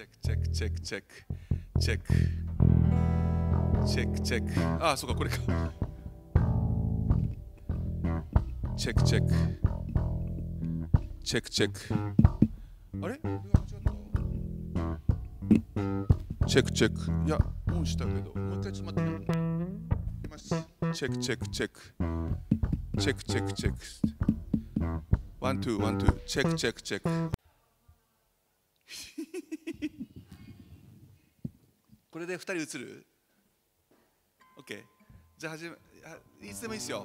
チェックチェックチェックチェックチェックチェックチェックああそうかこれか。チェックチェックチェックチェックあれ？チェックチェックいやオンしたけど。もう一回ちょっと待って。いきますチェックチェックチェックチェックチェックチェックワンツーワンツーチェックチェックチェックこれで2人映る ?OK じゃあ始めいつでもいいですよ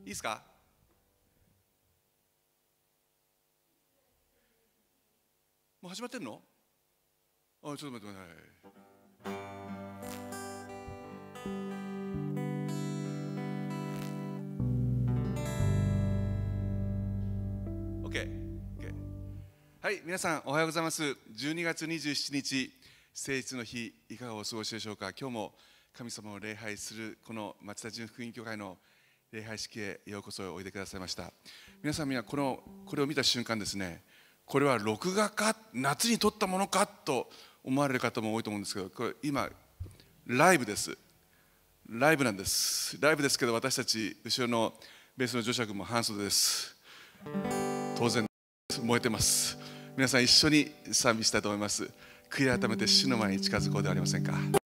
いいですか？もう始まってんの？あちょっと待って待って。はい、皆さんおはようございます。12月27日、聖日の日、いかがお過ごしでしょうか。今日も神様を礼拝するこの町田純福音教会の礼拝式へようこそおいでくださいました。皆さん、皆このこれを見た瞬間ですね、これは録画か、夏に撮ったものかと思われる方も多いと思うんですけど、これ今、ライブです。ライブなんです。ライブですけど、私たち、後ろのベースのジョシャ君も半袖です。当然、燃えてます。皆さん、一緒に賛美したいと思います。悔い改めて死の前に近づこうではありませんか。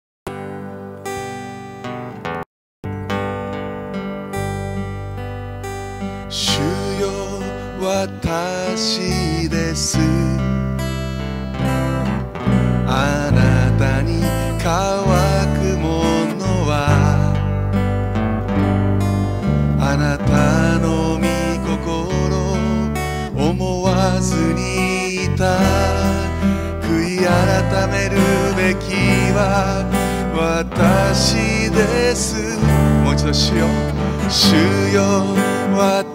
主よ主よ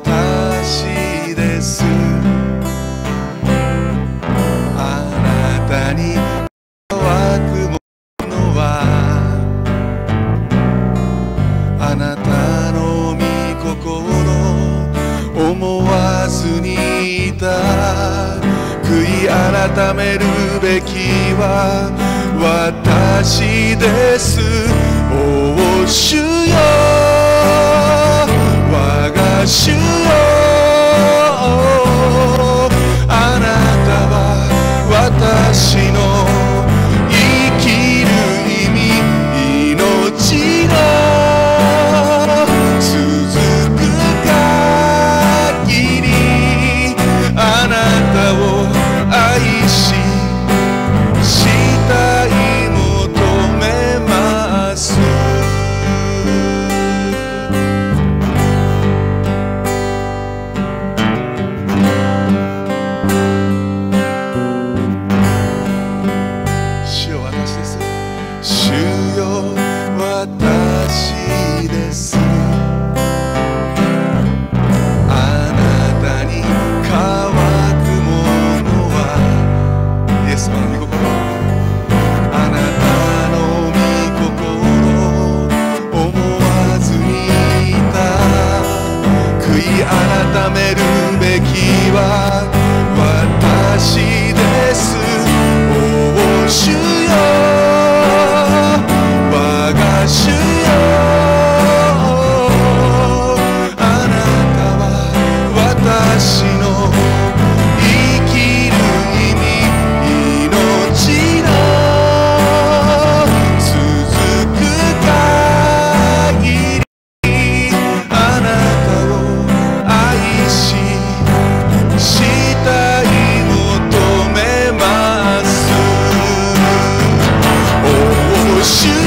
shoot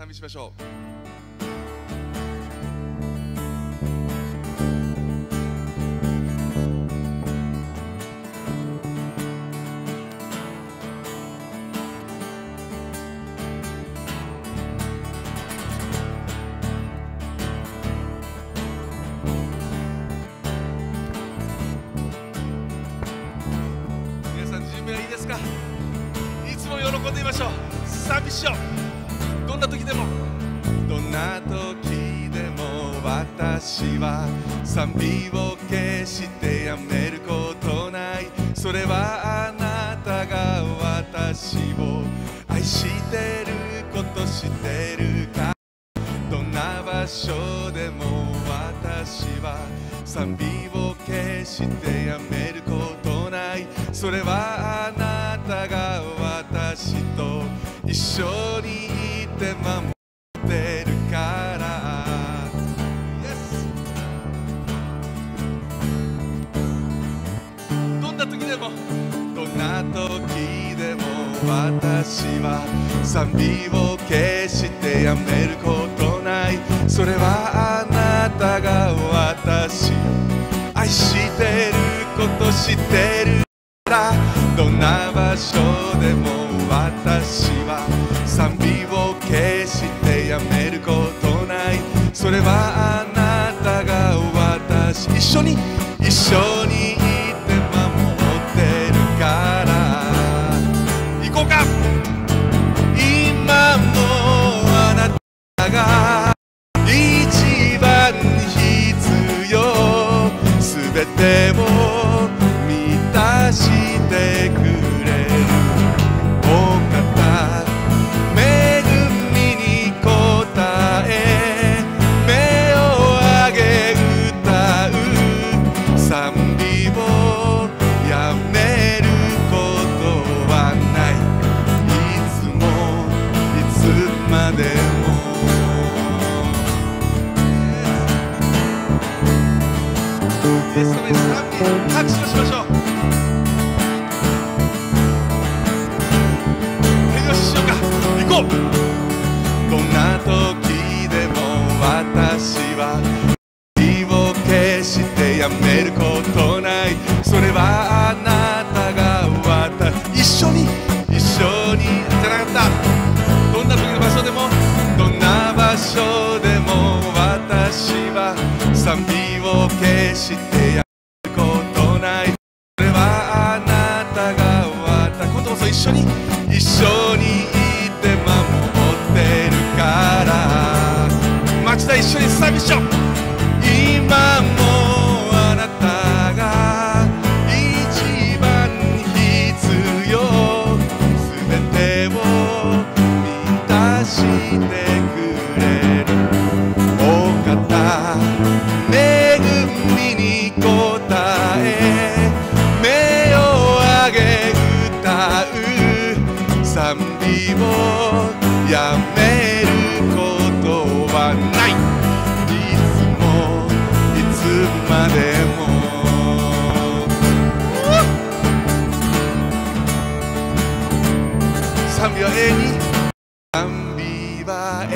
賛美しましょう。 때 てるか？らどんな場所でも私は賛美を決してやめることない。それはあなたが私一緒に一緒にりをやめることはない。いつもいつまでも。賛美は永遠に。賛美は永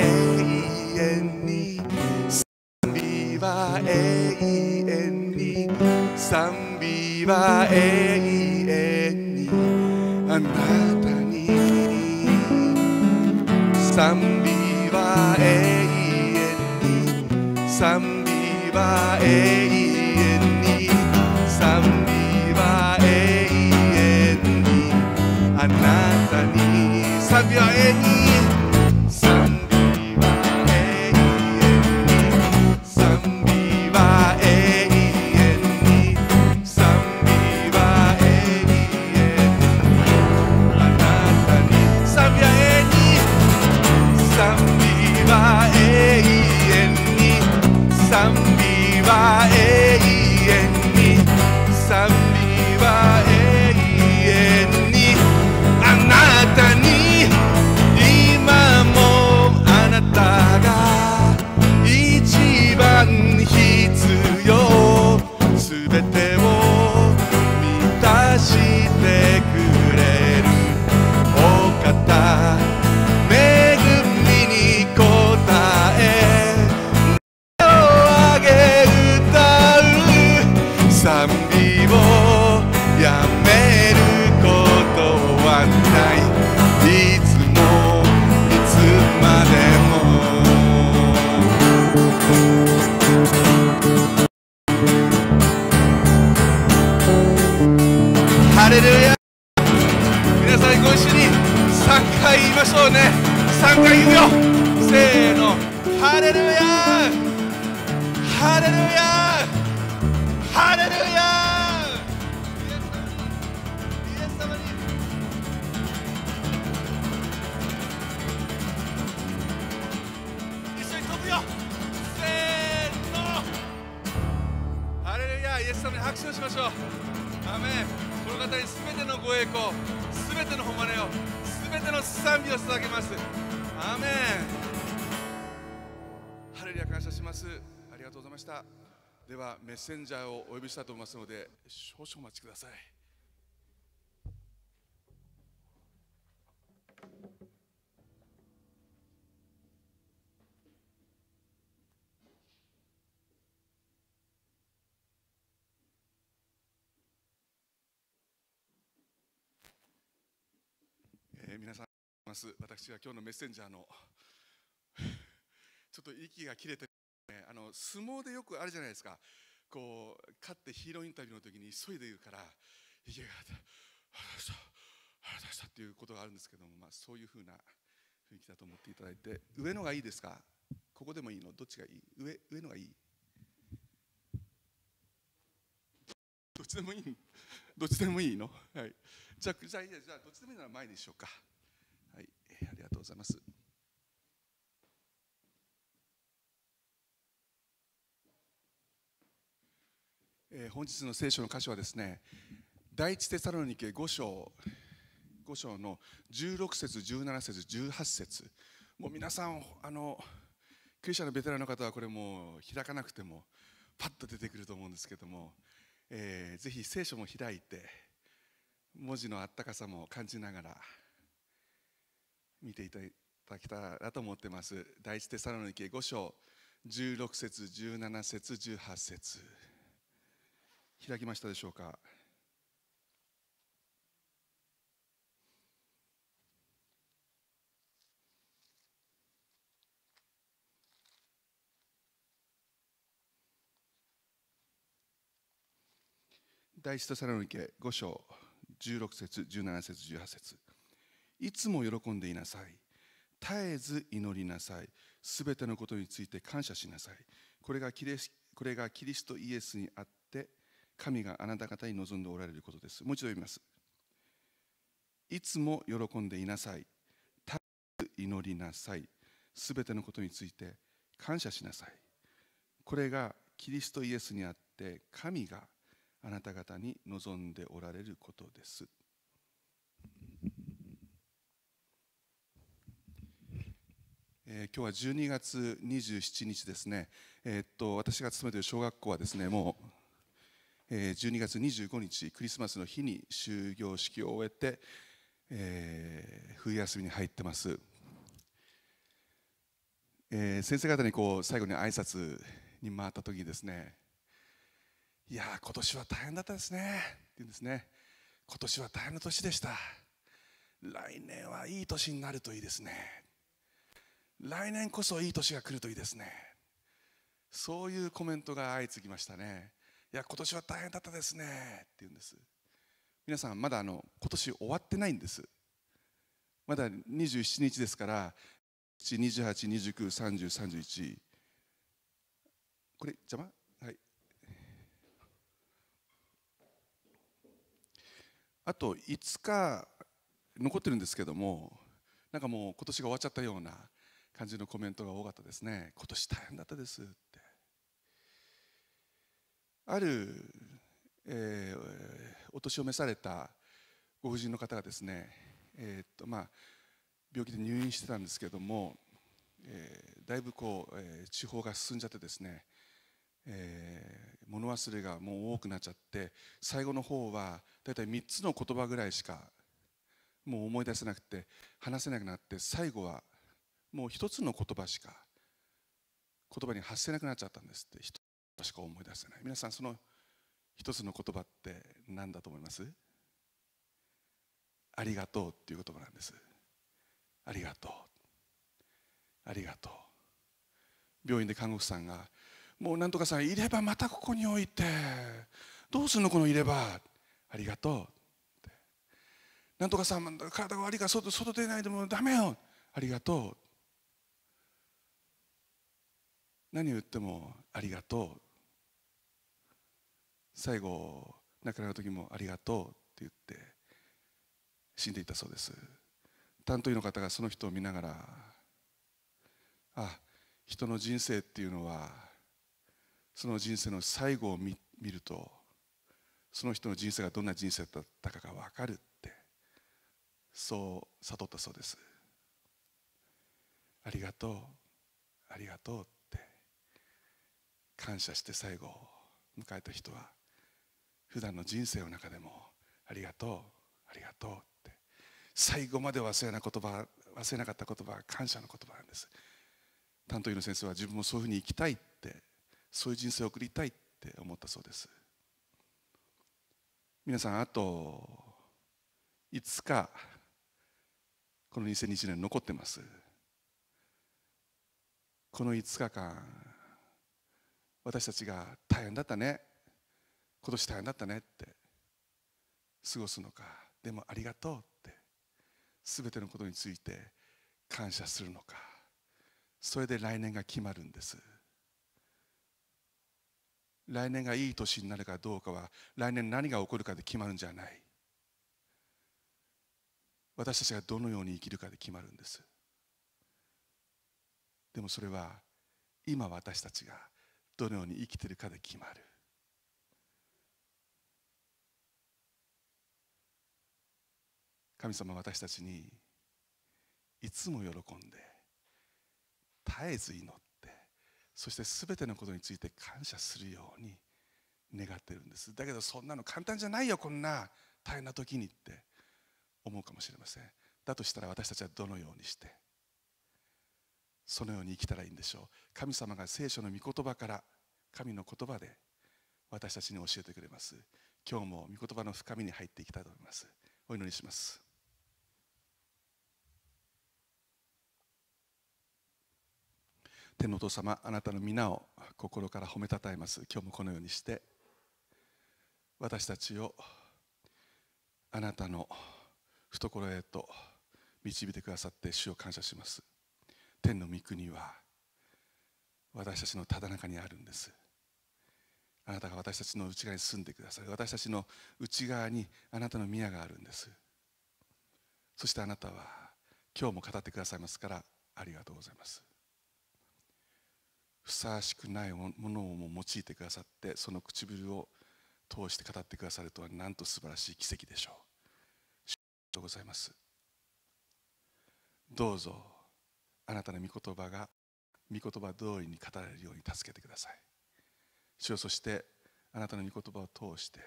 遠に。賛美は永遠に。賛美は永遠に。あなた賛美は永遠に。賛美は永遠に。賛美は永遠に。あなたに賛美は永遠に。ハレルヤハレルヤハレルヤイエス様にイエス様に一緒に飛ぶよせーのハレルヤイエス様に拍手をしましょう。アメンこの方に全てのご栄光全ての誉れを全ての賛美を捧げます。アメンます。ありがとうございました。ではメッセンジャーをお呼びしたいと思いますので少々お待ちください。えー皆さんます。私は今日のメッセンジャーの ちょっと息が切れて、あの相撲でよくあるじゃないですか。こう勝ってヒーローインタビューの時に急いで言うから息があらしたあらしたっていうことがあるんですけども、まあ、そういうふうな雰囲気だと思っていただいて上のがいいですか？ここでもいいの？どっちがいい？上上のがいい？どっちでもいい？どっちでもいいの？はい。じゃあじゃあじゃあどっちでもいいなら前でしょうか。はい。ありがとうございます。え本日の聖書の箇所はですね第一テサロニケ5章5章の16節17節18節。もう皆さんあのクリスチャンのベテランの方はこれもう開かなくてもパッと出てくると思うんですけども、えーぜひ聖書も開いて文字のあったかさも感じながら見ていただけたらと思ってます。第一テサロニケ5章16節17節18節。開きましたでしょうか？第一テサロニケ5章16節17節18節。いつも喜んでいなさい。絶えず祈りなさい。すべてのことについて感謝しなさい。これがキリスこれがキリストイエスにあって神があなた方に望んでおられることです。もう一度読みます。いつも喜んでいなさい。絶え祈りなさい。すべてのことについて感謝しなさい。これがキリストイエスにあって神があなた方に望んでおられることです。えー、今日は12月27日ですね、えー、っと私が勤めている小学校はですねもう、12月25日クリスマスの日に終業式を終えて、えー、冬休みに入ってます、えー、先生方にこう最後に挨拶に回った時にですねいや今年は大変だったですねって言うんですね。今年は大変な年でした。来年はいい年になるといいですね。来年こそいい年が来るといいですね。そういうコメントが相次ぎましたね。いや今年は大変だったですね。って言うんです。皆さんまだあの今年終わってないんです。まだ27日ですから28293031これ邪魔？はい。あと5日残ってるんですけどもなんかもう今年が終わっちゃったような感じのコメントが多かったですね。今年大変だったですって。ある、えー、お年を召されたご婦人の方がですね、えー、っとまあ、病気で入院してたんですけども、えー、だいぶこう、え地方が進んじゃってですね、え物忘れがもう多くなっちゃって最後の方はだいたい3つの言葉ぐらいしかもう思い出せなくて話せなくなって最後はもう一つの言葉しか言葉に発せなくなっちゃったんですって一しか思い出せない。皆さんその一つの言葉って何だと思います？ありがとうっていう言葉なんです。ありがとう。ありがとう。病院で看護師さんがもうなんとかさんいればまたここに置いてどうすんのこのいれば？ありがとうって。なんとかさん体が悪いから外外出ないでもダメよ。ありがとう。何を言ってもありがとう。最後亡くなる時もありがとうって言って死んでいたそうです。担当医の方がその人を見ながらあ人の人生っていうのはその人生の最後を見るとその人の人生がどんな人生だったかが分かるってそう悟ったそうです。ありがとうありがとうって感謝して最後迎えた人は普段の人生の中でもありがとうありがとうって。最後まで忘れな言葉忘れなかった言葉は感謝の言葉なんです。担当医の先生は自分もそういうふうに生きたいってそういう人生を送りたいって思ったそうです。皆さんあと5日この2020年残ってます。この5日間私たちが大変だったね。今年大変だったねって。過ごすのか。でもありがとうって。全てのことについて感謝するのか。それで来年が決まるんです。来年がいい年になるかどうかは来年何が起こるかで決まるんじゃない。私たちがどのように生きるかで決まるんです。でもそれは今私たちがどのように生きているかで決まる。神様私たちにいつも喜んで絶えず祈ってそして全てのことについて感謝するように願ってるんです。だけどそんなの簡単じゃないよこんな大変な時にって思うかもしれません。だとしたら私たちはどのようにしてそのように生きたらいいんでしょう。神様が聖書の御言葉から神の言葉で私たちに教えてくれます。今日も御言葉の深みに入っていきたいと思います。お祈りします。天のお父様あなたの皆を心から褒めたたえます。今日もこのようにして私たちをあなたの懐へと導いてくださって主を感謝します。天の御国は私たちのただ中にあるんです。あなたが私たちの内側に住んでください。私たちの内側にあなたの宮があるんです。そしてあなたは今日も語ってくださいますからありがとうございます。ふさわしくないものをも用いてくださってその唇を通して語ってくださるとはなんと素晴らしい奇跡でしょう。ありがとうございます。どうぞあなたの御言葉が御言葉通りに語られるように助けてください。主よそしてあなたの御言葉を通して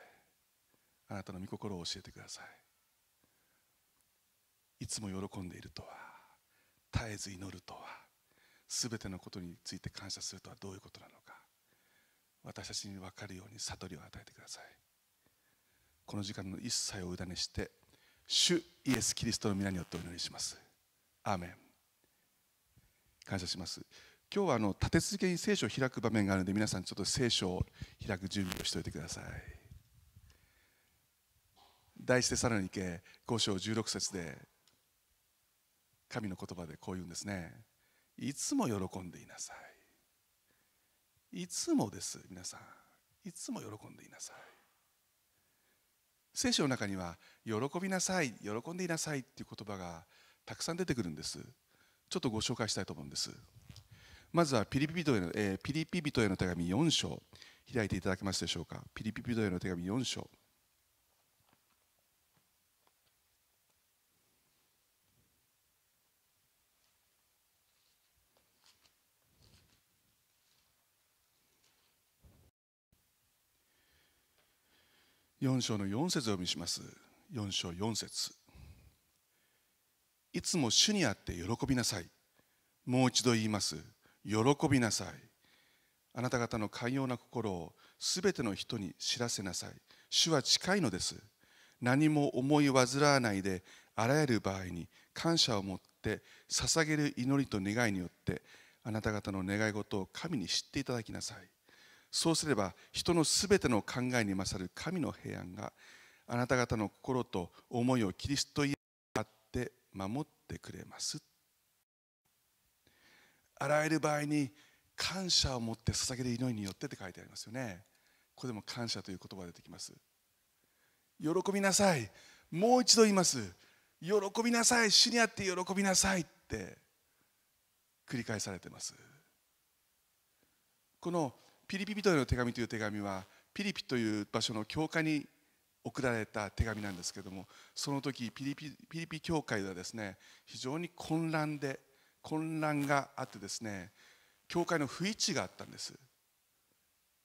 あなたの御心を教えてください。いつも喜んでいるとは絶えず祈るとはすべてのことについて感謝するとはどういうことなのか。私たちに分かるように悟りを与えてください。この時間の一切を委ねして主イエス・キリストの皆によってお祈りします。アーメン。感謝します。今日はあの立て続けに聖書を開く場面があるので皆さんちょっと聖書を開く準備をしておいてください。第一テサロニケ5章16節で神の言葉でこう言うんですね。いつも喜んでいなさい。いつもです皆さん。いつも喜んでいなさい。聖書の中には喜びなさい喜んでいなさいっていう言葉がたくさん出てくるんです。ちょっとご紹介したいと思うんです。まずはピリピ人への、えー、ピリピ人への手紙4章。開いていただけますでしょうか？ピリピ人への手紙4章。4章の4節を読みします。4章4節。いつも主にあって喜びなさい。もう一度言います。喜びなさい。あなた方の寛容な心をすべての人に知らせなさい。主は近いのです。何も思い煩わないであらゆる場合に感謝を持って捧げる祈りと願いによってあなた方の願い事を神に知っていただきなさい。そうすれば人のすべての考えに勝る神の平安があなた方の心と思いをキリストにあって守ってくれます。あらゆる場合に感謝を持って捧げる祈りによってって書いてありますよね。ここでも感謝という言葉が出てきます。喜びなさい。もう一度言います。喜びなさい。主にあって喜びなさいって繰り返されてます。このピリピ人への手紙という手紙はピリピという場所の教会に送られた手紙なんですけれどもその時ピリピピリピ教会ではですね非常に混乱で混乱があってですね教会の不一致があったんです。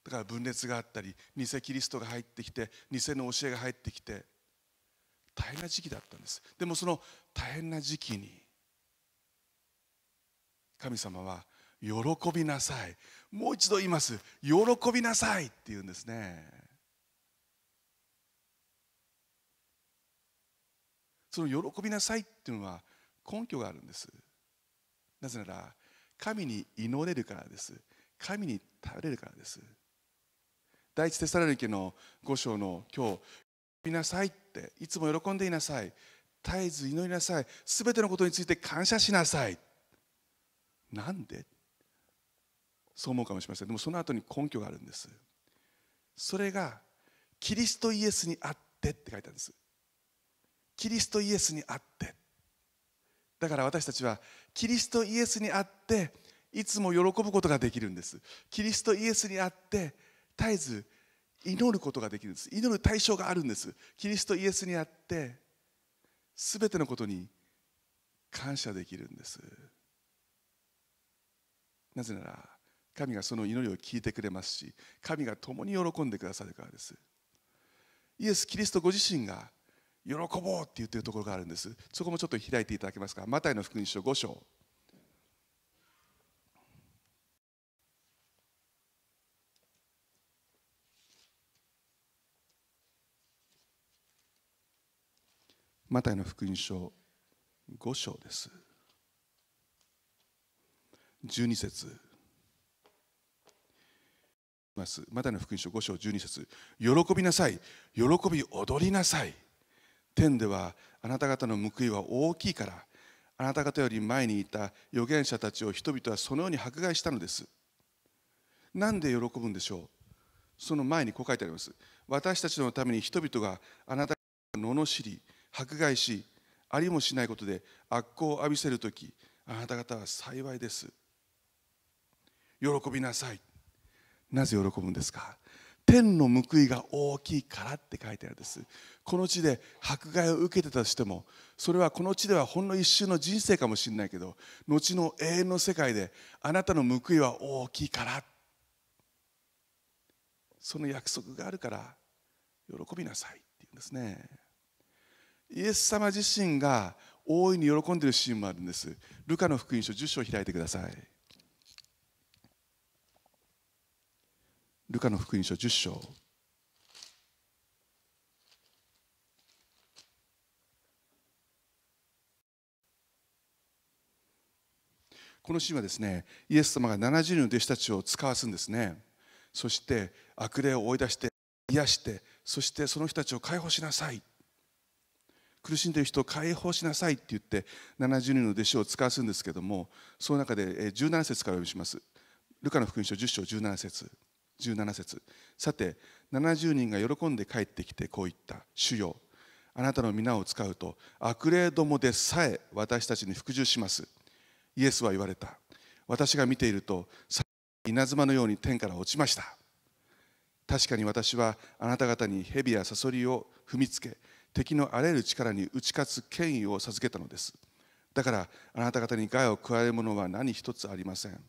だから分裂があったり偽キリストが入ってきて偽の教えが入ってきて大変な時期だったんです。でもその大変な時期に神様は喜びなさい。もう一度言います。喜びなさいって言うんですね。その喜びなさいっていうのは根拠があるんです。なぜなら神に祈れるからです。神に頼れるからです。第一テサロニケの5章の今日「喜びなさい」っていつも喜んでいなさい。絶えず祈りなさい。すべてのことについて感謝しなさい。なんで？そう思うかもしれません。でもその後に根拠があるんです。それがキリストイエスにあってって書いてあるんです。キリストイエスにあって。だから私たちはキリストイエスにあっていつも喜ぶことができるんです。キリストイエスにあって絶えず祈ることができるんです。祈る対象があるんです。キリストイエスにあって全てのことに感謝できるんです。なぜなら神がその祈りを聞いてくれますし神が共に喜んでくださるからです。イエス・キリストご自身が喜ぼうって言ってるところがあるんです。そこもちょっと開いていただけますか？マタイの福音書5章。マタイの福音書5章です。12節。ます。マタイの福音書5章12節。喜びなさい。喜び踊りなさい。天ではあなた方の報いは大きいから。あなた方より前にいた預言者たちを人々はそのように迫害したのです。なんで喜ぶんでしょう？その前にこう書いてあります。私たちのために人々があなた方を罵り迫害しありもしないことで悪行を浴びせる時あなた方は幸いです。喜びなさい。なぜ喜ぶんですか？天の報いが大きいからって書いてあるんです。この地で迫害を受けてたとしてもそれはこの地ではほんの一瞬の人生かもしれないけど後の永遠の世界であなたの報いは大きいから。その約束があるから喜びなさいって言うんですね。イエス様自身が大いに喜んでいるシーンもあるんです。ルカの福音書10章を開いてください。ルカの福音書10章。このシーンはですねイエス様が70人の弟子たちを使わすんですね。そして悪霊を追い出して癒してそしてその人たちを解放しなさい。苦しんでいる人を解放しなさいって言って70人の弟子を使わすんですけどもその中で17節からお読みします。ルカの福音書10章17節。17節。さて70人が喜んで帰ってきてこう言った。主よあなたの皆を使うと悪霊どもでさえ私たちに服従します。イエスは言われた。私が見ていると稲妻のように天から落ちました。確かに私はあなた方に蛇やサソリを踏みつけ敵のあらゆる力に打ち勝つ権威を授けたのです。だからあなた方に害を加えるものは何一つありません。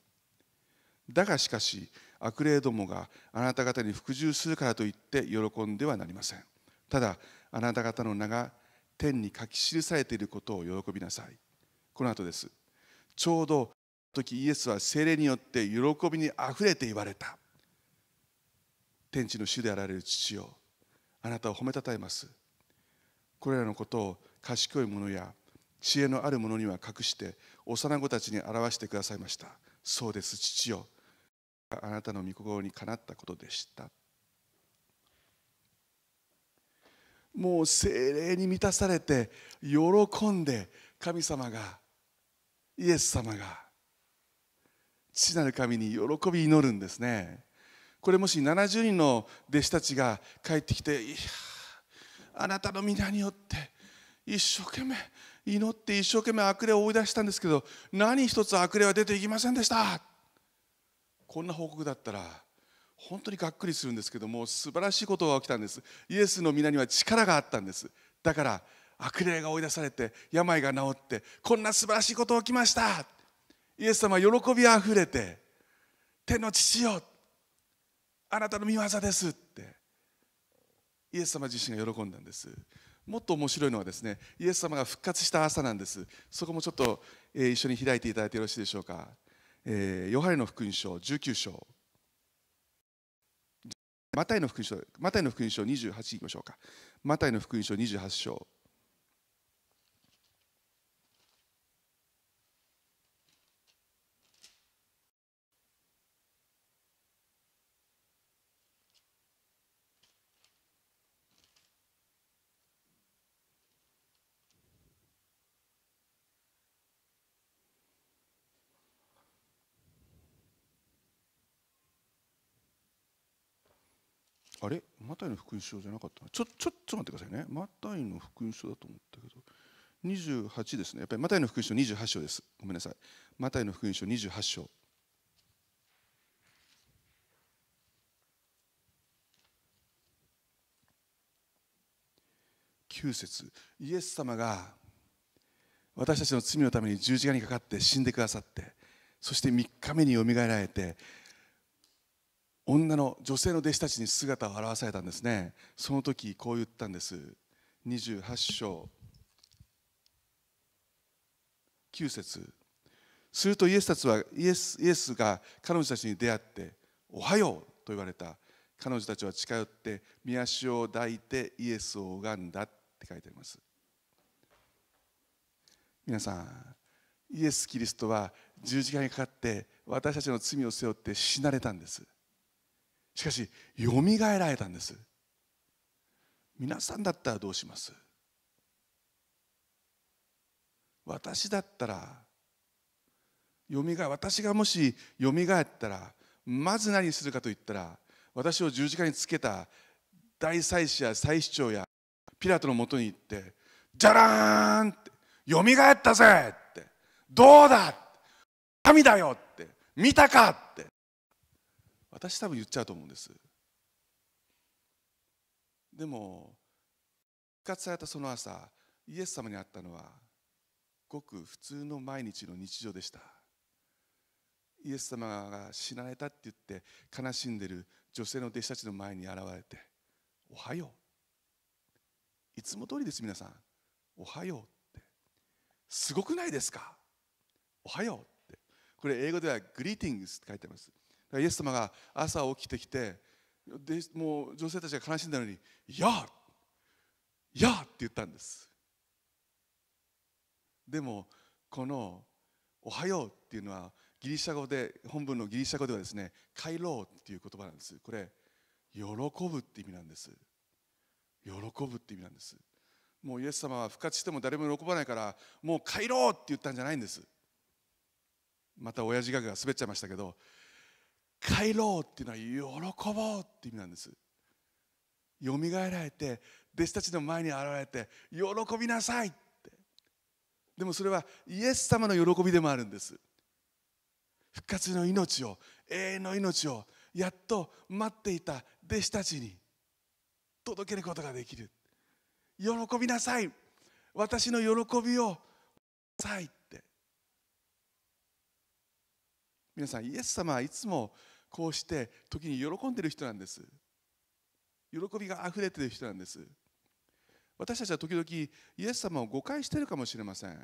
だがしかし悪霊どもがあなた方に服従するからといって喜んではなりません。ただあなた方の名が天に書き記されていることを喜びなさい。この後です。ちょうど時イエスは精霊によって喜びにあふれて言われた。天地の主であられる父よ。あなたを褒めたたえます。これらのことを賢い者や知恵のある者には隠して幼子たちに表してくださいました。そうです父よ。あなたの御心にかなったことでした。もう精霊に満たされて喜んで神様がイエス様が父なる神に喜び祈るんですね。これもし70人の弟子たちが帰ってきていやあなたの皆によって一生懸命祈って一生懸命悪霊を追い出したんですけど何一つ悪霊は出ていきませんでした。こんな報告だったら本当にがっくりするんですけども素晴らしいことが起きたんです。イエスの皆には力があったんです。だから悪霊が追い出されて病が治ってこんな素晴らしいことが起きました。イエス様は喜びあふれて天の父よあなたの御業ですって。イエス様自身が喜んだんです。もっと面白いのはですねイエス様が復活した朝なんです。そこもちょっと、え、一緒に開いていただいてよろしいでしょうか、えー、ヨハネの福音書19章。マタイの福音書マタイの福音書28いきましょうか。マタイの福音書28章。あれ？マタイの福音書じゃなかった？ちょちょっと待ってくださいね。マタイの福音書だと思ったけど。28ですね。やっぱりマタイの福音書28章です。ごめんなさい。マタイの福音書28章。9節。イエス様が私たちの罪のために十字架にかかって死んでくださってそして3日目によみがえられて女の女性の弟子たちに姿を現されたんですね。その時こう言ったんです。28章。9節。するとイエスたちはイエスイエスが彼女たちに出会って「おはよう」と言われた。彼女たちは近寄って御足を抱いてイエスを拝んだって書いてあります。皆さんイエス・キリストは十字架にかかって私たちの罪を背負って死なれたんです。しかしよみがえられたんです皆さんだったらどうします？私だったらよみがえ私がもしよみがえったらまず何するかといったら私を十字架につけた大祭司や祭司長やピラトのもとに行って「じゃらーん!」って「よみがえったぜ!」って「どうだ!」神だよって見たかって私多分言っちゃうと思うんです。でも復活されたその朝イエス様に会ったのはごく普通の毎日の日常でした。イエス様が死なれたって言って悲しんでる女性の弟子たちの前に現れて「おはよう」いつも通りです皆さん「おはよう」ってすごくないですか？おはようって。これ英語ではグリーティングスって書いてます。イエス様が朝起きてきてでもう女性たちが悲しんだのに「ややって言ったんです。でもこの「おはよう」っていうのはギリシャ語で本文のギリシャ語ではですね「帰ろう」っていう言葉なんです。これ喜ぶって意味なんです。喜ぶって意味なんです。もうイエス様は復活しても誰も喜ばないからもう帰ろうって言ったんじゃないんです。また親父ギャグが滑っちゃいましたけど帰ろうっていうのは喜ぼうって意味なんです。よみがえられて弟子たちの前に現れて喜びなさいって。でもそれはイエス様の喜びでもあるんです。復活の命を永遠の命をやっと待っていた弟子たちに届けることができる。喜びなさい。私の喜びをさいって。皆さんイエス様はいつもこうして時に喜んでる人なんです。喜びがあふれてる人なんです。私たちは時々イエス様を誤解してるかもしれません。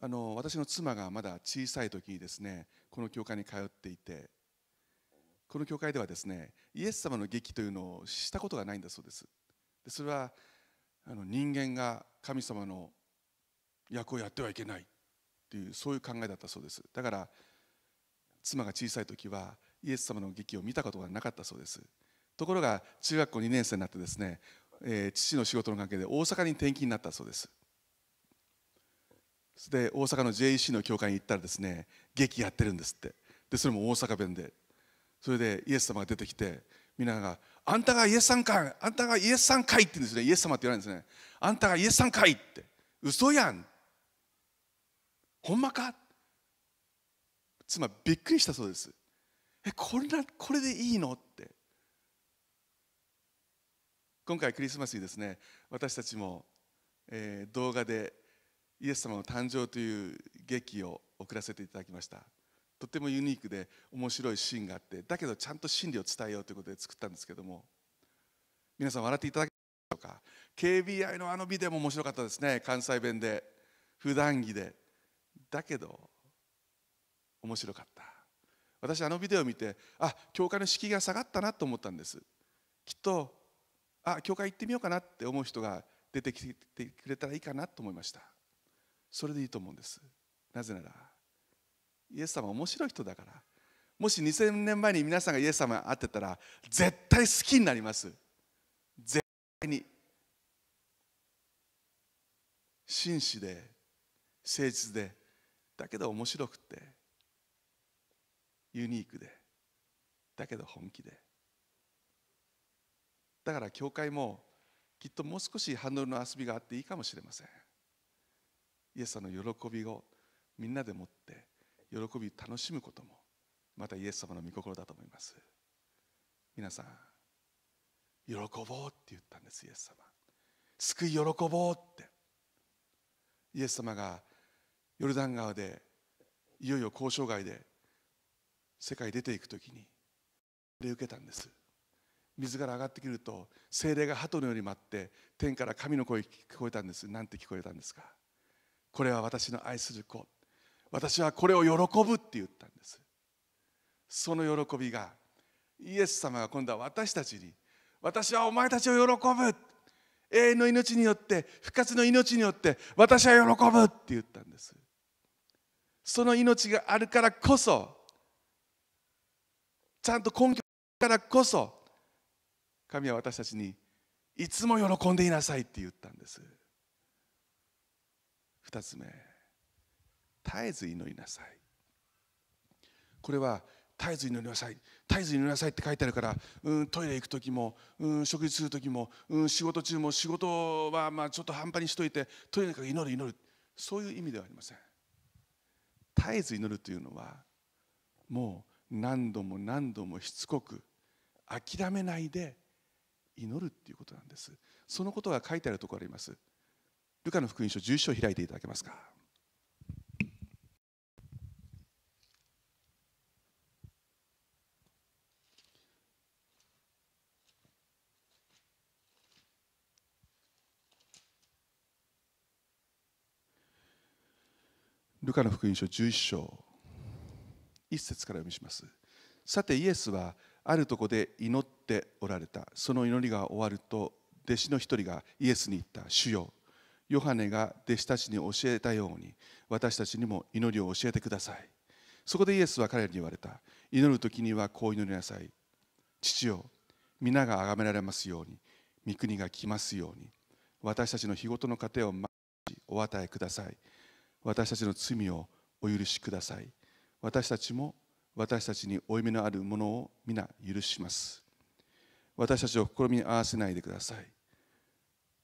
あの私の妻がまだ小さい時にですねこの教会に通っていてこの教会ではですねイエス様の劇というのをしたことがないんだそうです。でそれはあの人間が神様の役をやってはいけないっていうそういう考えだったそうです。だから妻が小さい時はイエス様の劇を見たことがなかったそうです。ところが中学校2年生になってですね、えー、父の仕事の関係で大阪に転勤になったそうです。で大阪の JEC の教会に行ったらですね劇やってるんですって。でそれも大阪弁で。それでイエス様が出てきてみんなが「あんたがイエスさんかいあんたがイエスさんかい」って言うんですね。イエス様って言わないんですね「あんたがイエスさんかい」って。嘘やん。ほんまか？妻びっくりしたそうですえこれこれでいいの？って。今回クリスマスにですね私たちも、えー、動画でイエス様の誕生という劇を送らせていただきました。とてもユニークで面白いシーンがあってだけどちゃんと真理を伝えようということで作ったんですけども。皆さん笑っていただけましょうか？KBI のあのビデオも面白かったですね。関西弁で普段着で。だけど面白かった。私あのビデオを見てあ教会の敷居が下がったなと思ったんです。きっとあ教会行ってみようかなって思う人が出てきてくれたらいいかなと思いました。それでいいと思うんです。なぜならイエス様面白い人だから。もし2000年前に皆さんがイエス様に会ってたら絶対好きになります。絶対に。真摯で誠実でだけど面白くて。ユニークでだけど本気で。だから教会もきっともう少しハンドルの遊びがあっていいかもしれません。イエス様の喜びをみんなでもって喜び楽しむこともまたイエス様の御心だと思います。皆さん喜ぼうって言ったんですイエス様。救い喜ぼうって。イエス様がヨルダン川でいよいよ交渉外で世界出ていく時にで受けたんです。水から上がってくると精霊が鳩のように舞って天から神の声聞こえたんです。なんて聞こえたんですか？これは私の愛する子。私はこれを喜ぶって言ったんです。その喜びがイエス様が今度は私たちに私はお前たちを喜ぶ。永遠の命によって復活の命によって私は喜ぶって言ったんです。その命があるからこそちゃんと根拠からこそ神は私たちにいつも喜んでいなさいって言ったんです。2つ目絶えず祈りなさい。これは絶えず祈りなさい。絶えず祈りなさいって書いてあるから、うん、トイレ行く時も、うん、食事する時も、うん、仕事中も仕事はまあちょっと半端にしといてとにかく祈る祈る。そういう意味ではありません。絶えず祈るというのはもう何度も何度もしつこく諦めないで祈るっていうことなんです。そのことが書いてあるところあります。ルカの福音書11章を開いていただけますか？ルカの福音書11章1節から読みします。さてイエスはあるとこで祈っておられた。その祈りが終わると弟子の一人がイエスに言った主よヨハネが弟子たちに教えたように私たちにも祈りを教えてください。そこでイエスは彼らに言われた。祈る時にはこう祈りなさい。父よ皆が崇められますように御国が来ますように私たちの日ごとの糧を毎日お与えください。私たちの罪をお許しください。私たちも私たちに負い目のあるものを皆許します。私たちを試みに合わせないでください。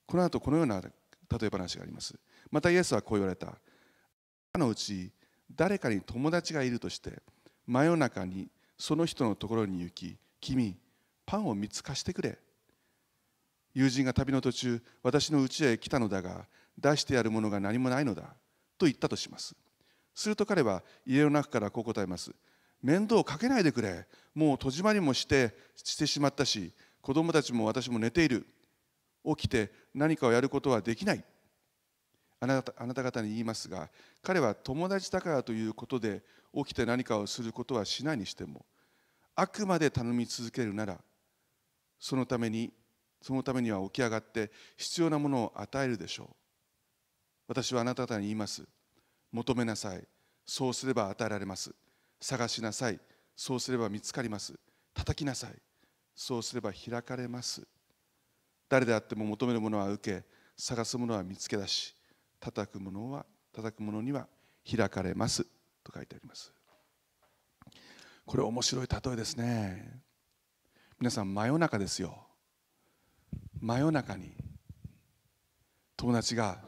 この後このような例え話があります。またイエスはこう言われた。あのうち誰かに友達がいるとして真夜中にその人のところに行き君パンを3つ貸してくれ。友人が旅の途中私の家へ来たのだが出してやるものが何もないのだと言ったとします。すると彼は家の中からこう答えます。面倒をかけないでくれ。もう戸締まりもしてしてしまったし子供たちも私も寝ている。起きて何かをやることはできない。あなたあなた方に言いますが彼は友達だからということで起きて何かをすることはしないにしてもあくまで頼み続けるならそのためにそのためには起き上がって必要なものを与えるでしょう。私はあなた方に言います。求めなさい。そうすれば与えられます。探しなさい。そうすれば見つかります。叩きなさい。そうすれば開かれます。誰であっても求めるものは受け探すものは見つけ出し叩くものは叩くものには開かれます。と書いてあります。これ面白い例えですね。皆さん真夜中ですよ。真夜中に友達が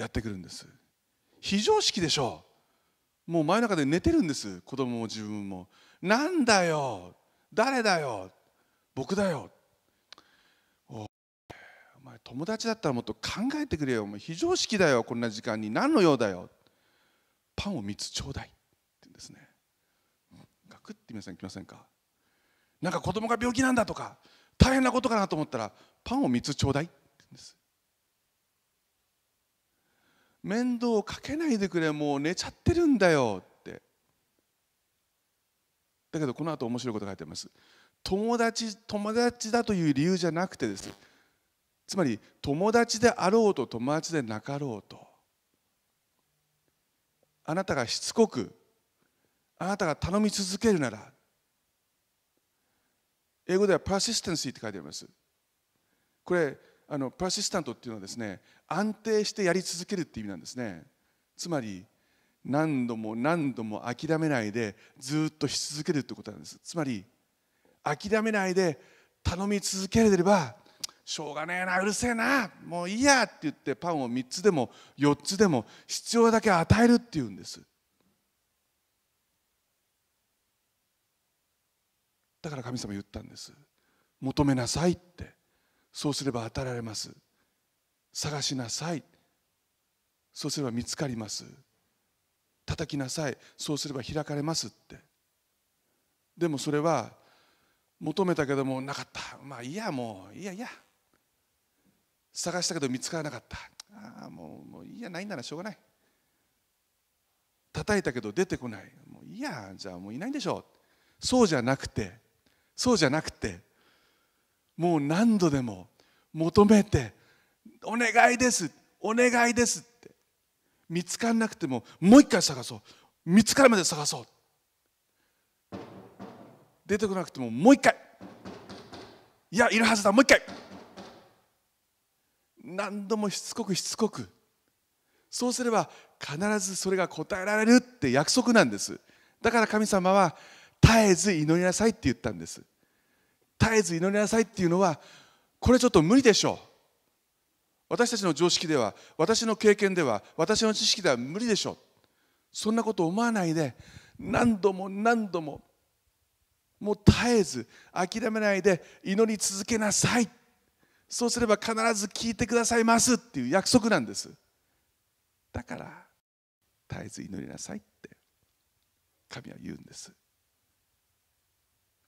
やってくるんです。非常識でしょ。うもう真夜中で寝てるんです。子供も自分も。なんだよ。誰だよ。僕だよ。お前友達だったらもっと考えてくれよ。もう非常識だよ。こんな時間に。何の用だよ。パンを3つちょうだい。って言うんですね。ガクって皆さん来ませんか。なんか子供が病気なんだとか。大変なことかなと思ったらパンを3つちょうだい。って言うんです。面倒をかけないでくれもう寝ちゃってるんだよって。だけどこの後面白いこと書いてます。友達友達だという理由じゃなくてです。つまり友達であろうと友達でなかろうと。あなたがしつこくあなたが頼み続けるなら。英語ではパーシステンシーって書いてあります。これあのパーシスタントっていうのはですね安定してやり続けるっていう意味なんですね。つまり何度も何度も諦めないでずっとし続けるってことなんです。つまり諦めないで頼み続けれればしょうがねえなうるせえなもういいやって言ってパンを3つでも4つでも必要だけ与えるっていうんです。だから神様言ったんです。求めなさいって。そうすれば与えられます。探しなさい。そうすれば見つかります。叩きなさい。そうすれば開かれますって。でもそれは求めたけどもなかった。まあいやもういやいや。探したけど見つからなかった。ああもうもういいやないならしょうがない。叩いたけど出てこない。もういいやじゃあもういないんでしょう。そうじゃなくてそうじゃなくてもう何度でも求めてお願いですお願いですって。見つからなくてももう一回探そう。見つかるまで探そう。出てこなくてももう一回。いやいるはずだもう一回。何度もしつこくしつこく。そうすれば必ずそれが答えられるって約束なんです。だから神様は絶えず祈りなさいって言ったんです。絶えず祈りなさいっていうのはこれちょっと無理でしょう。私たちの常識では私の経験では私の知識では無理でしょう。そんなこと思わないで何度も何度ももう絶えず諦めないで祈り続けなさい。そうすれば必ず聞いてくださいますっていう約束なんです。だから絶えず祈りなさいって神は言うんです。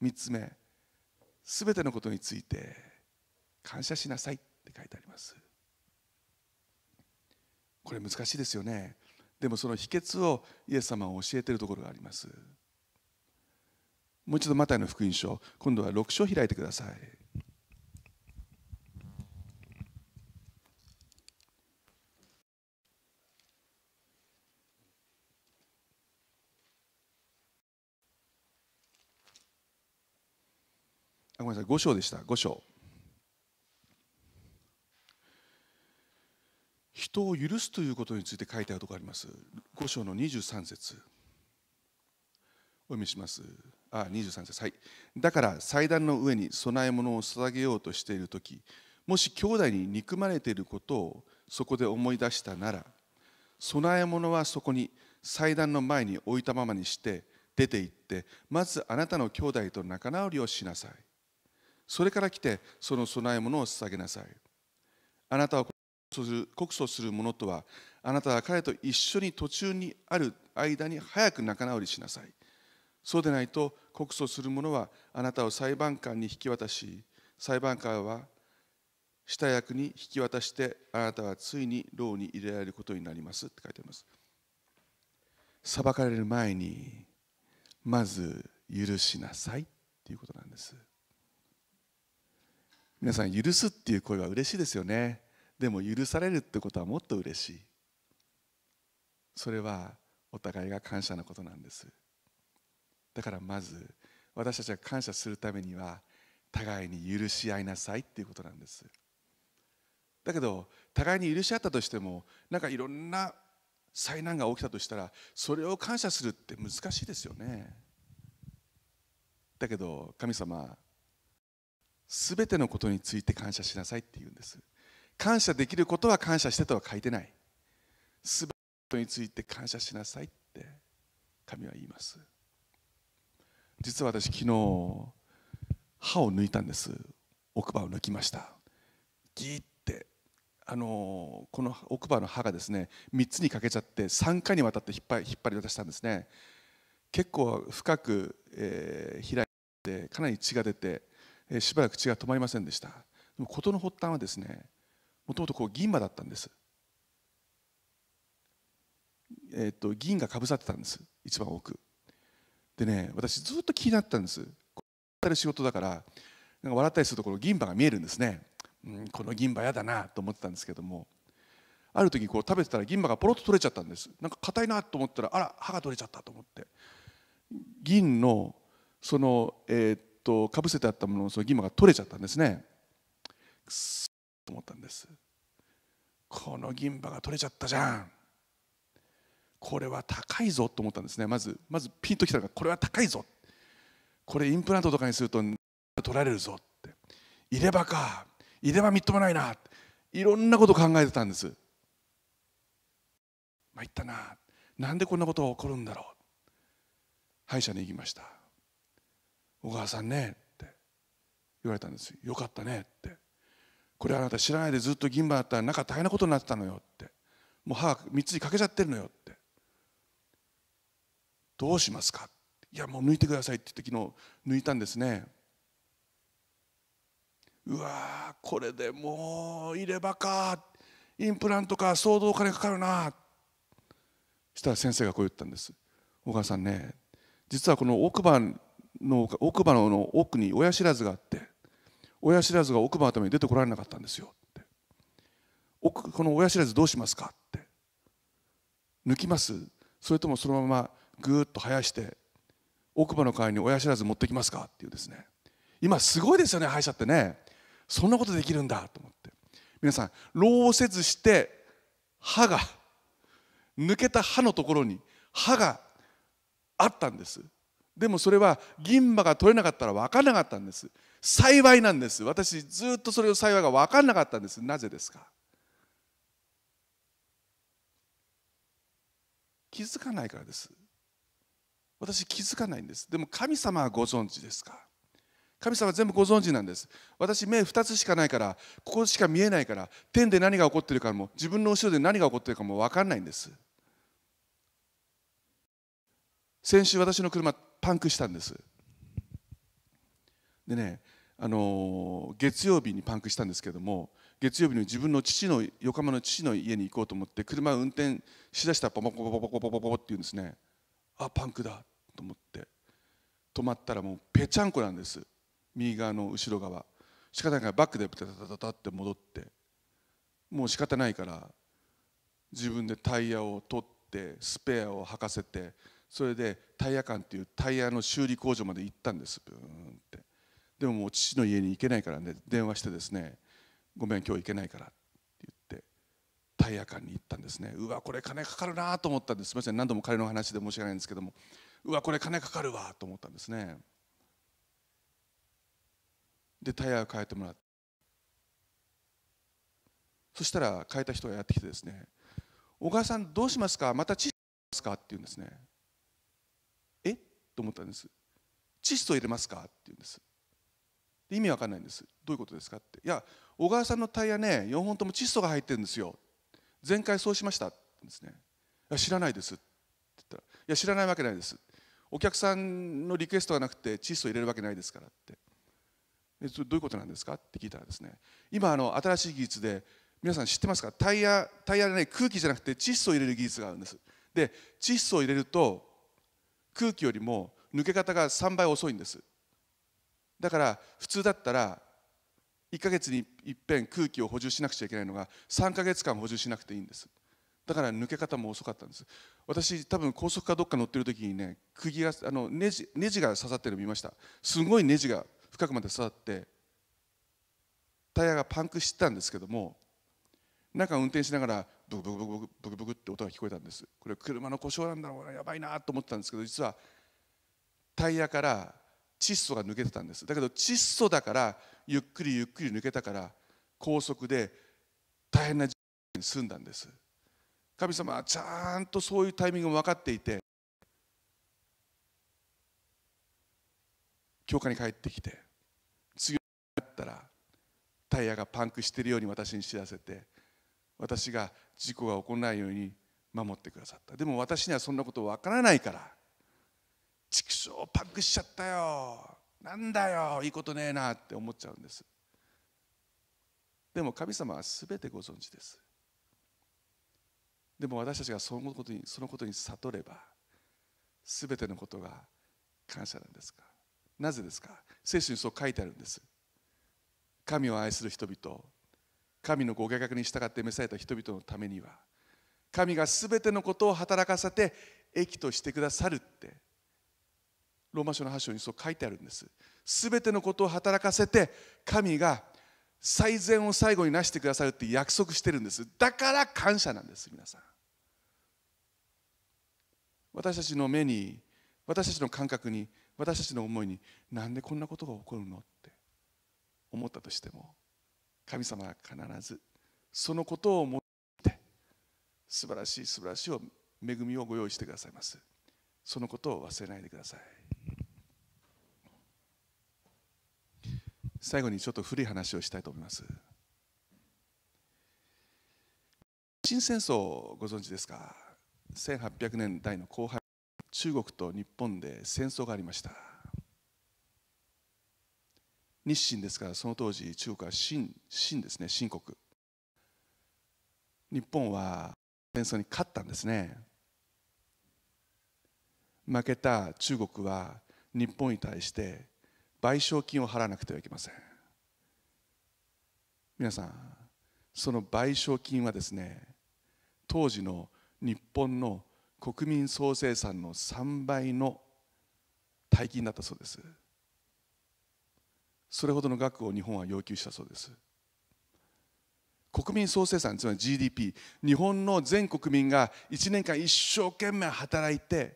3つ目。すべてのことについて感謝しなさいって書いてあります。これ難しいですよね。でもその秘訣をイエス様は教えているところがあります。もう一度マタイの福音書今度は6章開いてください。ごめんなさい。5章でした。5章。人を許すということについて書いてあるところあります。5章の23節。お読みします。あ23節。はい。だから祭壇の上に供え物を捧げようとしている時もし兄弟に憎まれていることをそこで思い出したなら供え物はそこに祭壇の前に置いたままにして出て行ってまずあなたの兄弟と仲直りをしなさい。それから来てその供え物を捧げなさい。あなたは告訴する者とはあなたは彼と一緒に途中にある間に早く仲直りしなさい。そうでないと告訴する者はあなたを裁判官に引き渡し裁判官は下役に引き渡してあなたはついに牢に入れられることになります。って書いてあります。裁かれる前にまず許しなさい。っていうことなんです。皆さん許すっていう声は嬉しいですよね。でも許されるってことはもっと嬉しい。それはお互いが感謝なことなんです。だからまず私たちが感謝するためには互いに許し合いなさいっていうことなんです。だけど互いに許し合ったとしてもなんかいろんな災難が起きたとしたらそれを感謝するって難しいですよね。だけど神様すべてのことについて感謝しなさいって言うんです。感謝できることは感謝してとは書いてない。すべてのことについて感謝しなさいって神は言います。実は私昨日歯を抜いたんです。奥歯を抜きました。ギーってあのこの奥歯の歯がですね3つに欠けちゃって3回にわたって引っ張り引っ張り出したんですね。結構深く、えー、開いてかなり血が出て、え、しばらく血が止まりませんでした。でも事の発端はですねもともとこう銀歯だったんです、えーと、銀がかぶさってたんです。一番奥。でね私ずっと気になったんです。やる仕事だからなんか笑ったりするところ銀歯が見えるんですね、うん、この銀歯やだなと思ってたんですけども。ある時こう食べてたら銀歯がポロッと取れちゃったんです。なんか硬いなと思ったらあら歯が取れちゃったと思って。銀のそのえー、っとかぶせてあったもののその銀歯が取れちゃったんですね。くそと思ったんです。この銀歯が取れちゃったじゃん。これは高いぞと思ったんですね。まずまずピンときたのがこれは高いぞ。これインプラントとかにすると取られるぞって。入れ歯か。入れ歯みっともないな。いろんなこと考えてたんです。参ったな。なんでこんなことが起こるんだろう。歯医者に行きました。小川さんねって言われたんですよかったねってこれあなた知らないでずっと銀歯だったら中大変なことになってたのよってもう歯3つにかけちゃってるのよってどうしますか？いやもう抜いてくださいって言って昨日抜いたんですねうわこれでもう入れ歯かインプラントか相当お金かかるなしたら先生がこう言ったんです小川さんね実はこの奥歯の奥歯の奥に親知らずがあって親知らずが奥歯のために出てこられなかったんですよ。って。奥この親知らずどうしますか？って。抜きます。それともそのままぐーっと生やして奥歯の代わりに親知らず持ってきますか？っていうですね。今すごいですよね歯医者ってね。そんなことできるんだと思って。皆さん老せずして歯が抜けた歯のところに歯があったんです。でもそれは銀歯が取れなかったら分からなかったんです。幸いなんです。私ずっとそれを幸いが分からなかったんです。なぜですか？気づかないからです。私気づかないんです。でも神様はご存知ですか？神様は全部ご存知なんです。私目2つしかないからここしか見えないから天で何が起こってるかも自分の後ろで何が起こってるかも分かんないんです。先週私の車パンクしたんです。でねあの月曜日にパンクしたんですけども月曜日に自分の父の横浜の父の家に行こうと思って車を運転しだしたらポポポポポポポポポって言うんですね。あパンクだと思って。止まったらもうぺちゃんこなんです。右側の後ろ側。仕方ないからバックでタタタタタって戻って。もう仕方ないから自分でタイヤを取ってスペアを履かせてそれでタイヤ館っていうタイヤの修理工場まで行ったんです。ブーンって。でももう父の家に行けないからね。電話してですねごめん今日行けないからって言ってタイヤ館に行ったんですねうわこれ金かかるなと思ったんです。すみません。何度も彼の話で申し訳ないんですけどもうわこれ金かかるわと思ったんですね。でタイヤを変えてもらって。そしたら変えた人がやってきてですね小川さんどうしますか？また窒素ますか？って言うんですね。と思ったんです窒素入れますか？って言うんです。意味わかんないんですどういうことですか？っていや小川さんのタイヤね4本とも窒素が入ってるんですよ。前回そうしましたですねいや知らないですって言ったらいや知らないわけないですお客さんのリクエストがなくて窒素入れるわけないですからってでそれどういうことなんですか？って聞いたらですね今あの新しい技術で皆さん知ってますか？タイヤタイヤでね空気じゃなくて窒素を入れる技術があるんですで窒素を入れると空気よりも抜け方が3倍遅いんです。だから普通だったら1ヶ月にいっぺん空気を補充しなくちゃいけないのが3ヶ月間補充しなくていいんです。だから抜け方も遅かったんです。私多分高速かどっか乗ってる時にね釘があのネジネジが刺さってるの見ました。すごいネジが深くまで刺さってタイヤがパンクしてたんですけども中運転しながらブクブクブクブクブクって音が聞こえたんですこれ車の故障なんだろうなやばいなと思ってたんですけど実はタイヤから窒素が抜けてたんですだけど窒素だからゆっくりゆっくり抜けたから高速で大変な事故に済んだんです神様はちゃんとそういうタイミングも分かっていて教会に帰ってきて次だったらタイヤがパンクしているように私に知らせて私が事故が起こらないように守ってくださった。でも私にはそんなことわからないから。畜生パンクしちゃったよ。なんだよ。いいことねえなって思っちゃうんです。でも神様は全てご存知です。でも私たちがそのことにそのことに悟れば全てのことが感謝なんですか。なぜですか。聖書にそう書いてあるんです。神を愛する人々神のご計画に従って召された人々のためには神が全てのことを働かせて益としてくださるってローマ書の8章にそう書いてあるんです。全てのことを働かせて神が最善を最後に成してくださるって約束してるんです。だから感謝なんです皆さん。私たちの目に私たちの感覚に私たちの思いになんでこんなことが起こるのって思ったとしても神様は必ずそのことを思って素晴らしい素晴らしい恵みをご用意してくださいます。そのことを忘れないでください。最後にちょっと古い話をしたいと思います。新戦争ご存知ですか？1800年代の後半中国と日本で戦争がありました。日清ですからその当時中国は清清ですね清国。日本は戦争に勝ったんですね。負けた中国は日本に対して賠償金を払わなくてはいけません。皆さんその賠償金はですね当時の日本の国民総生産の3倍の大金だったそうです。それほどの額を日本は要求したそうです。国民総生産つまり GDP 日本の全国民が1年間一生懸命働いて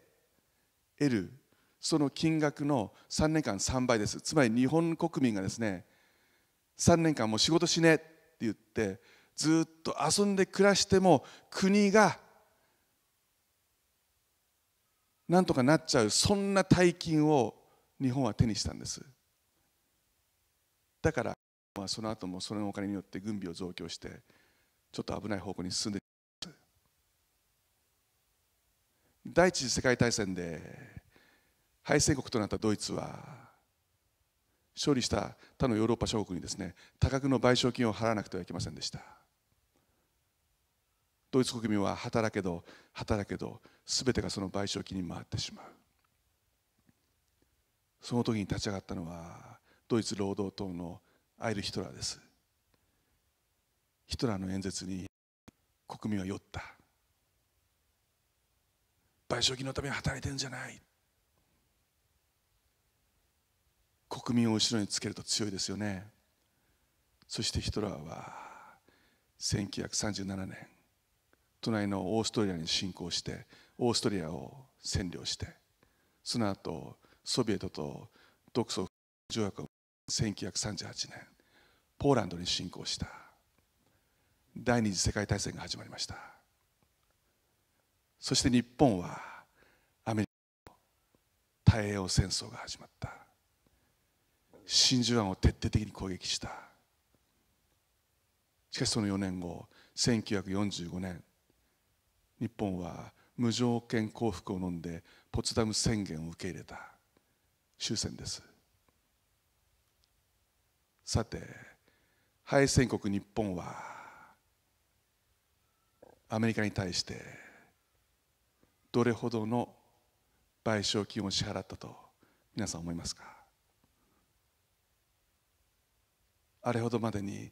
得るその金額の3年間3倍です。つまり日本国民がですね3年間もう仕事しねって言ってずっと遊んで暮らしても国がなんとかなっちゃうそんな大金を日本は手にしたんです。だからまあその後もそのお金によって軍備を増強してちょっと危ない方向に進んで第一次世界大戦で敗戦国となったドイツは勝利した他のヨーロッパ諸国にですね多額の賠償金を払わなくてはいけませんでした。ドイツ国民は働けど働けど全てがその賠償金に回ってしまう。その時に立ち上がったのはドイツ労働党のアイル・ヒトラーです。ヒトラーの演説に国民は酔った。賠償金のために働いてるんじゃない。国民を後ろにつけると強いですよね。そしてヒトラーは1937年隣のオーストリアに侵攻してオーストリアを占領してその後ソビエトと独ソ条約を1938年ポーランドに侵攻した。第二次世界大戦が始まりました。そして日本はアメリカの太平洋戦争が始まった。真珠湾を徹底的に攻撃した。しかしその4年後1945年日本は無条件降伏を飲んでポツダム宣言を受け入れた。終戦です。さて敗戦国日本はアメリカに対してどれほどの賠償金を支払ったと皆さん思いますか？あれほどまでに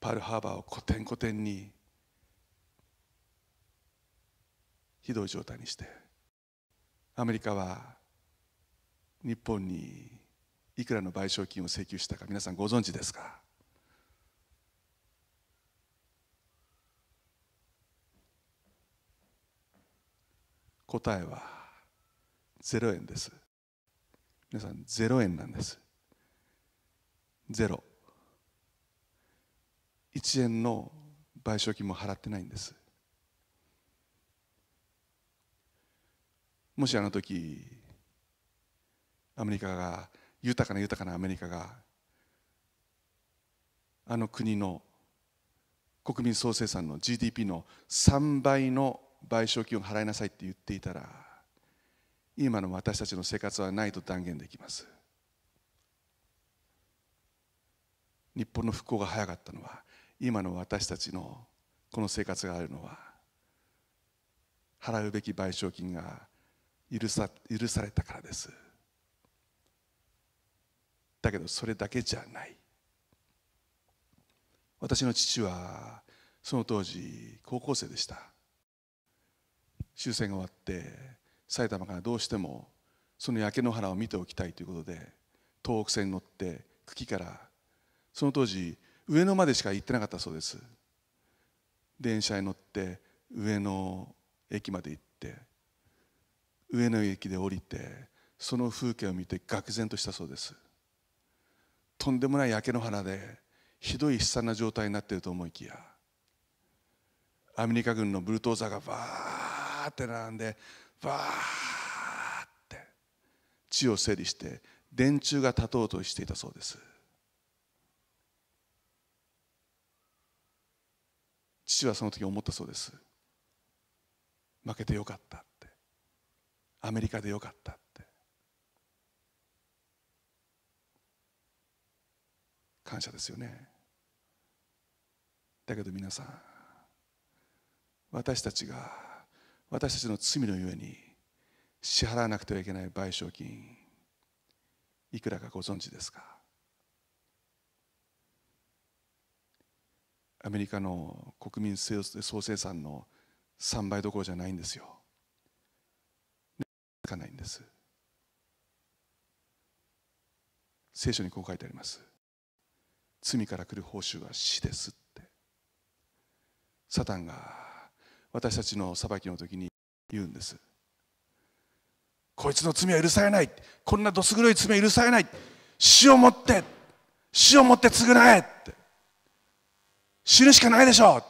パールハーバーをコテンコテンにひどい状態にしてアメリカは日本にいくらの賠償金を請求したか。皆さんご存知ですか？答えは0円です。皆さん0円なんです。ゼロ。1円の賠償金も払ってないんです。もしあの時アメリカが豊かな豊かなアメリカがあの国の国民総生産の GDP の3倍の賠償金を払いなさいって言っていたら今の私たちの生活はないと断言できます。日本の復興が早かったのは今の私たちのこの生活があるのは払うべき賠償金が許さ許されたからです。だけどそれだけじゃない。私の父はその当時高校生でした。終戦が終わって埼玉からどうしてもその焼け野原を見ておきたいということで東北線に乗って久喜から。その当時上野までしか行ってなかったそうです。電車に乗って上野駅まで行って上野駅で降りてその風景を見て愕然としたそうです。とんでもない焼け野原でひどい悲惨な状態になっていると思いきやアメリカ軍のブルトーザーがバーって並んでバーって地を整理して電柱が立とうとしていたそうです。父はその時思ったそうです。負けてよかったって。アメリカでよかったって感謝ですよねだけど皆さん私たちが私たちの罪のゆえに支払わなくてはいけない賠償金いくらかご存知ですか？アメリカの国民総生産の3倍どころじゃないんですよ。つかないんです。聖書にこう書いてあります。罪から来る報酬は死ですって。サタンが私たちの裁きの時に言うんです。こいつの罪は許されない。こんなどす黒い罪は許されない。死をもって、死をもって償えって。死ぬしかないでしょう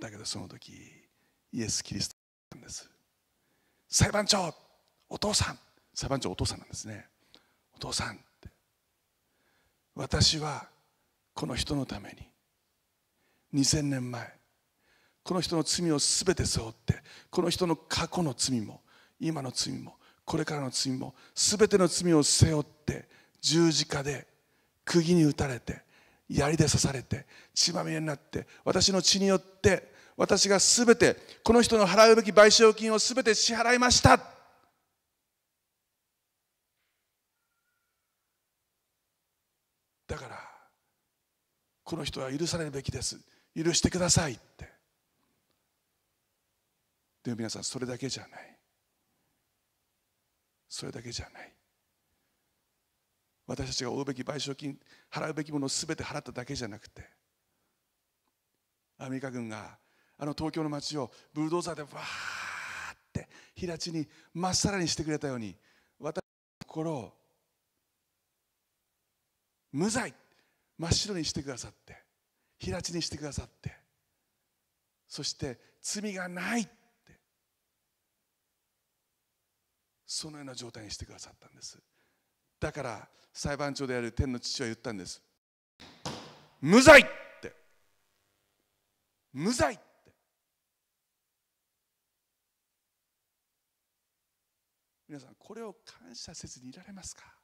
だけどその時イエス・キリストなんです裁判長お父さん裁判長お父さんなんですね。お父さんって。私はこの人のために2000年前この人の罪を全て背負ってこの人の過去の罪も今の罪もこれからの罪も全ての罪を背負って十字架で釘に打たれて槍で刺されて血まみれになって私の血によって私が全てこの人の払うべき賠償金を全て支払いました。からこの人は許されるべきです。許してくださいって。でも皆さんそれだけじゃない。それだけじゃない。私たちが負うべき賠償金払うべきものを全て払っただけじゃなくてアメリカ軍があの東京の街をブルドーザーでわーって平地にまっさらにしてくれたように私の心を無罪。真っ白にしてくださって。平地にしてくださって。そして罪がないって。そのような状態にしてくださったんです。だから裁判長である天の父は言ったんです。無罪って。無罪って。皆さんこれを感謝せずにいられますか？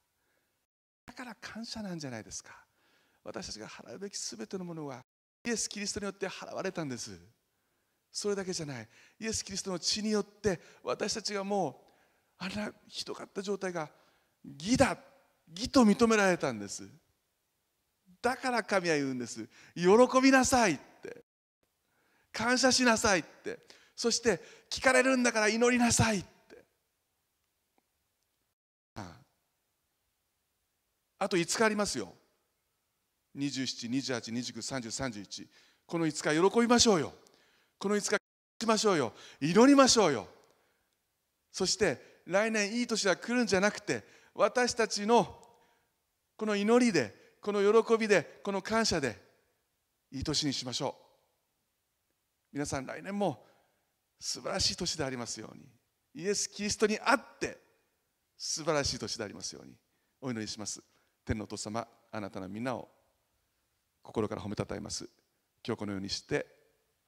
から感謝なんじゃないですか。私たちが払うべき全てのものはイエス・キリストによって払われたんです。それだけじゃない。イエス・キリストの血によって私たちがもうあんなひどかった状態が義だ義と認められたんです。だから神は言うんです。喜びなさいって。感謝しなさいって。そして聞かれるんだから祈りなさいって。あと5日ありますよ。27、28、29、30、31この5日喜びましょうよ。この5日しましょうよ。祈りましょうよ。そして来年いい年が来るんじゃなくて私たちのこの祈りでこの喜びでこの感謝でいい年にしましょう。皆さん来年も素晴らしい年でありますように。イエス・キリストにあって素晴らしい年でありますように。お祈りします。天のお父様あなたのみんなを心から褒めたたえます。今日このようにして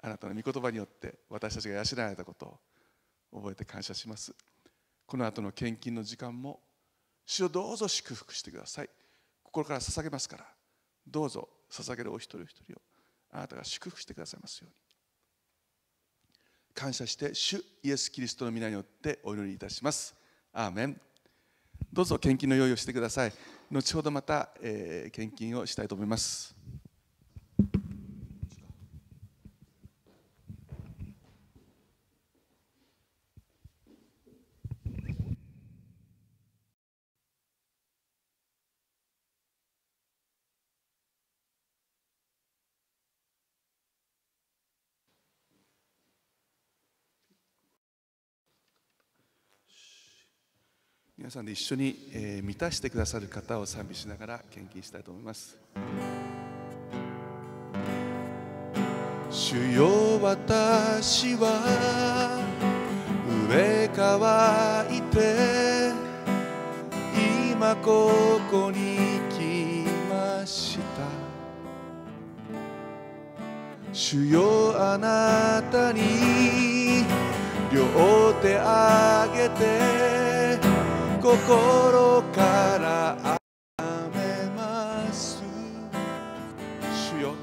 あなたの御言葉によって私たちが養われたことを覚えて感謝します。この後の献金の時間も主をどうぞ祝福してください。心から捧げますからどうぞ捧げるお一人お一人をあなたが祝福してくださいますように。感謝して主イエス・キリストの皆によってお祈りいたします。アーメン。どうぞ献金の用意をしてください。後ほどまた、えー、献金をしたいと思います。皆さんで一緒に、えー、満たしてくださる方を賛美しながら献金したいと思います。主よ私は上乾いて今ここに来ました。主よあなたに両手あげて心からあめます主よ。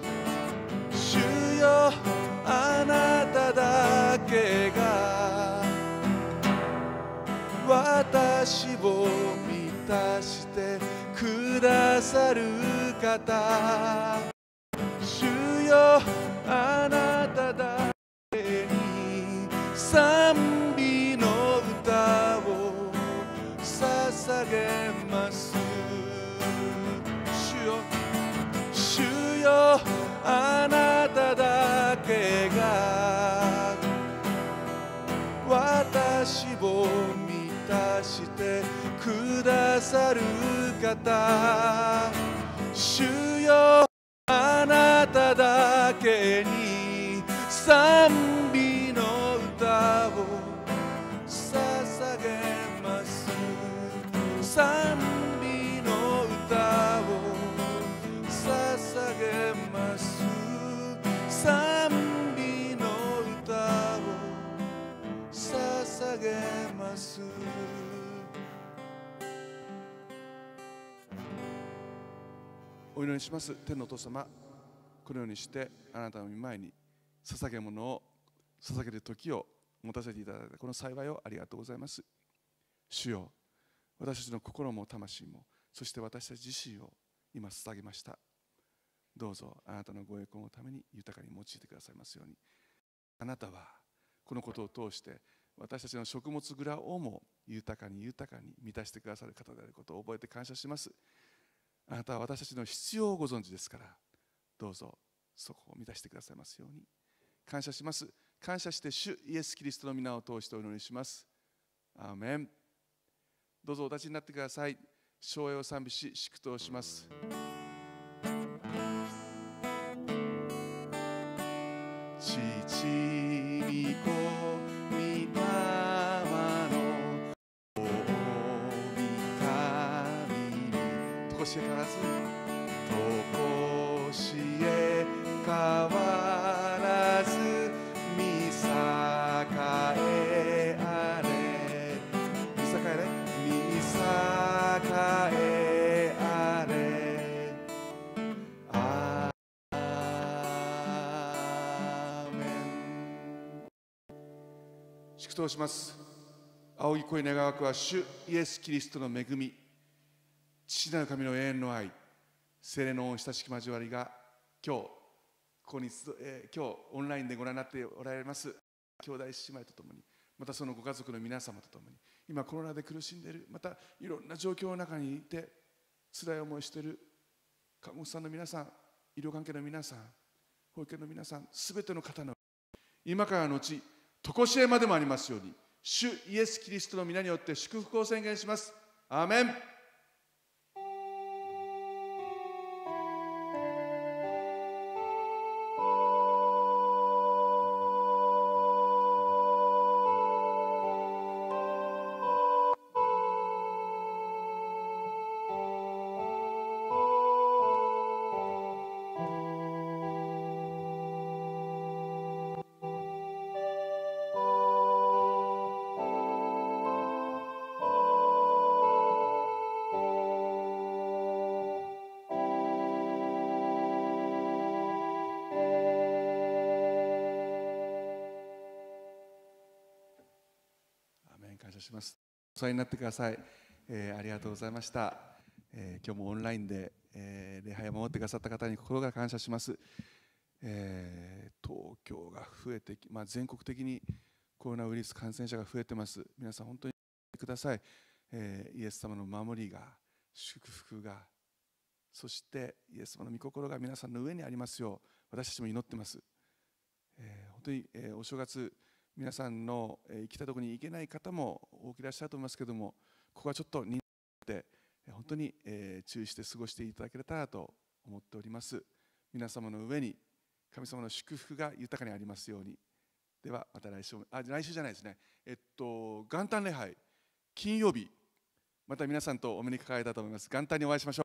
主よ。あなただけが。私を満たして。くださる方。主よ。あなた私を満たしてくださる方。主よ祈りします。天のお父様このようにしてあなたの御前に捧げ物を捧げる時を持たせていただいた。この幸いをありがとうございます。主よ私たちの心も魂もそして私たち自身を今捧げました。どうぞあなたのご栄光のために豊かに用いてくださいますように。あなたはこのことを通して私たちの食物蔵をも豊かに豊かに満たしてくださる方であることを覚えて感謝します。あなたは私たちの必要をご存知ですからどうぞそこを満たしてくださいますように。感謝します。感謝して主イエス・キリストの皆を通してお祈りします。アーメン。どうぞお立ちになってください。昭和を賛美し祝祷します。父御しえ変わらずとこしえ変わらず見栄えあれ。見栄えあれ見栄えあれ。アー。メン祝祷します仰ぎ声願わくは主イエス・キリストの恵み父なる神の永遠の愛聖霊の親しき交わりが今日ここに、えー今日オンラインでご覧になっておられます兄弟姉妹とともにまたそのご家族の皆様とともに今コロナで苦しんでいるまたいろんな状況の中にいて辛い思いをしている看護師さんの皆さん医療関係の皆さん保育園の皆さんすべての方の今からのち常しえまでもありますように主イエス・キリストの皆によって祝福を宣言します。アーメン。世話になってください、えーありがとうございました、えー今日もオンラインで、えー礼拝を守ってくださった方に心から感謝します、えー東京が増えてき、まあ、全国的にコロナウイルス感染者が増えてます。皆さん本当にください、えーイエス様の守りが祝福がそしてイエス様の御心が皆さんの上にありますよう私たちも祈ってます、えー本当に、えーお正月皆さんの、えー行きたいところに行けない方も多くいらっしゃると思いますけどもここはちょっと人数でえ本当に、え注意して過ごしていただけたらと思っております。皆様の上に神様の祝福が豊かにありますように。ではまた来週もあ来週じゃないですね。えっと元旦礼拝。金曜日また皆さんとお目にかかれたと思います。元旦にお会いしましょう